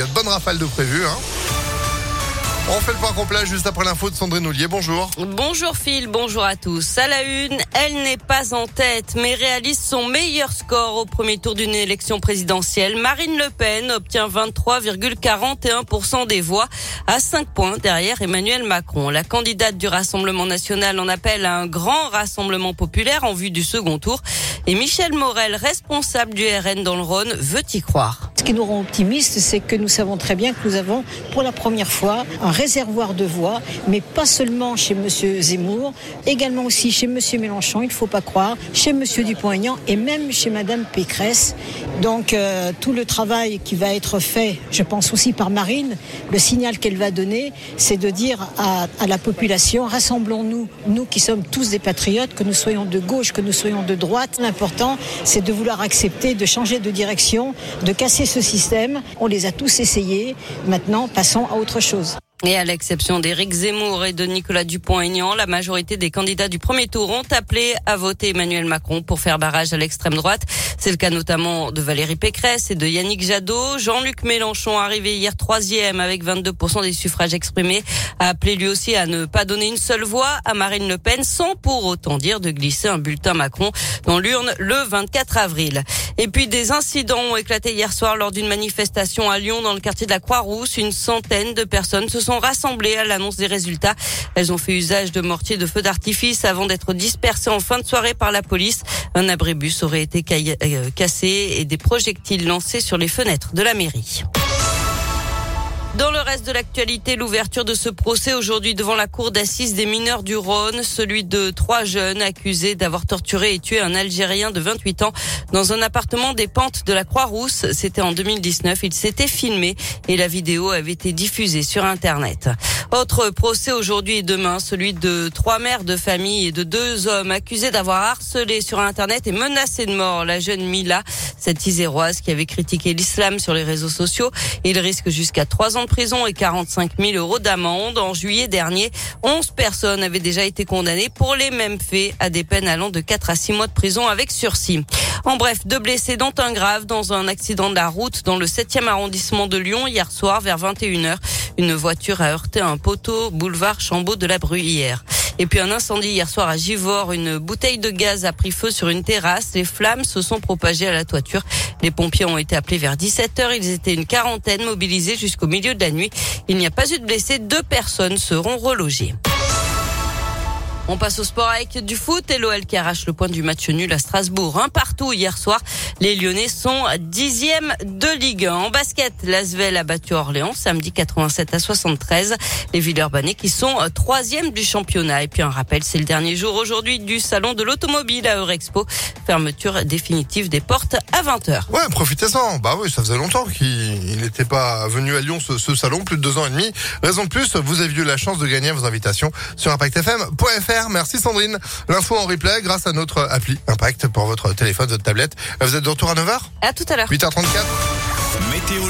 y a de bonnes rafales de prévues. Hein. On fait le point complet juste après l'info de Sandrine Ollier. Bonjour. Bonjour Phil, bonjour à tous. À la une, elle n'est pas en tête, mais réalise son meilleur score au premier tour d'une élection présidentielle. Marine Le Pen obtient 23,41% des voix, à 5 points derrière Emmanuel Macron. La candidate du Rassemblement national en appelle à un grand rassemblement populaire en vue du second tour. Et Michel Morel, responsable du RN dans le Rhône, veut y croire. Ce qui nous rend optimistes, c'est que nous savons très bien que nous avons pour la première fois un réservoir de voix, mais pas seulement chez M. Zemmour, également aussi chez M. Mélenchon, il ne faut pas croire, chez M. Dupont-Aignan et même chez Mme Pécresse. Donc euh, tout le travail qui va être fait, je pense aussi par Marine, le signal qu'elle va donner, c'est de dire à, à la population, rassemblons-nous, nous qui sommes tous des patriotes, que nous soyons de gauche, que nous soyons de droite. L'important, c'est de vouloir accepter, de changer de direction, de casser ce système. On les a tous essayés. Maintenant, passons à autre chose. Et à l'exception d'Éric Zemmour et de Nicolas Dupont-Aignan, la majorité des candidats du premier tour ont appelé à voter Emmanuel Macron pour faire barrage à l'extrême droite. C'est le cas notamment de Valérie Pécresse et de Yannick Jadot. Jean-Luc Mélenchon, arrivé hier troisième avec 22% des suffrages exprimés, a appelé lui aussi à ne pas donner une seule voix à Marine Le Pen sans pour autant dire de glisser un bulletin Macron dans l'urne le 24 avril. Et puis des incidents ont éclaté hier soir lors d'une manifestation à Lyon dans le quartier de la Croix-Rousse. Une centaine de personnes se sont rassemblées à l'annonce des résultats. Elles ont fait usage de mortiers de feux d'artifice avant d'être dispersées en fin de soirée par la police. Un abribus aurait été euh, cassé et des projectiles lancés sur les fenêtres de la mairie. Dans le reste de l'actualité, l'ouverture de ce procès aujourd'hui devant la cour d'assises des mineurs du Rhône, celui de trois jeunes accusés d'avoir torturé et tué un Algérien de 28 ans dans un appartement des pentes de la Croix-Rousse. C'était en 2019. Il s'était filmé et la vidéo avait été diffusée sur Internet. Autre procès aujourd'hui et demain, celui de trois mères de famille et de deux hommes accusés d'avoir harcelé sur Internet et menacé de mort la jeune Mila, cette iséroise qui avait critiqué l'islam sur les réseaux sociaux. Il risque jusqu'à trois ans prison et 45 000 euros d'amende. En juillet dernier, 11 personnes avaient déjà été condamnées pour les mêmes faits à des peines allant de 4 à 6 mois de prison avec sursis. En bref, deux blessés dont un grave dans un accident de la route dans le 7e arrondissement de Lyon hier soir vers 21h. Une voiture a heurté un poteau boulevard Chambaud de la Bruyère. Et puis un incendie hier soir à Givors, une bouteille de gaz a pris feu sur une terrasse. Les flammes se sont propagées à la toiture. Les pompiers ont été appelés vers 17h. Ils étaient une quarantaine mobilisés jusqu'au milieu de la nuit. Il n'y a pas eu de blessés. Deux personnes seront relogées. On passe au sport avec du foot et l'OL qui arrache le point du match nul à Strasbourg. Un partout hier soir. Les Lyonnais sont dixième de Ligue 1. En basket, l'Asvel a battu Orléans samedi 87 à 73. Les Villeurbanais qui sont troisième du championnat. Et puis un rappel, c'est le dernier jour aujourd'hui du salon de l'automobile à Eurexpo. Fermeture définitive des portes à 20h. Ouais, profitez-en. Bah oui, ça faisait longtemps qu'il n'était pas venu à Lyon ce, salon, plus de deux ans et demi. Raison de plus, vous avez eu la chance de gagner vos invitations sur impactfm.fr. Merci Sandrine. L'info en replay grâce à notre appli Impact pour votre téléphone, votre tablette. Vous êtes de retour à 9h À tout à l'heure. 8h34. Météo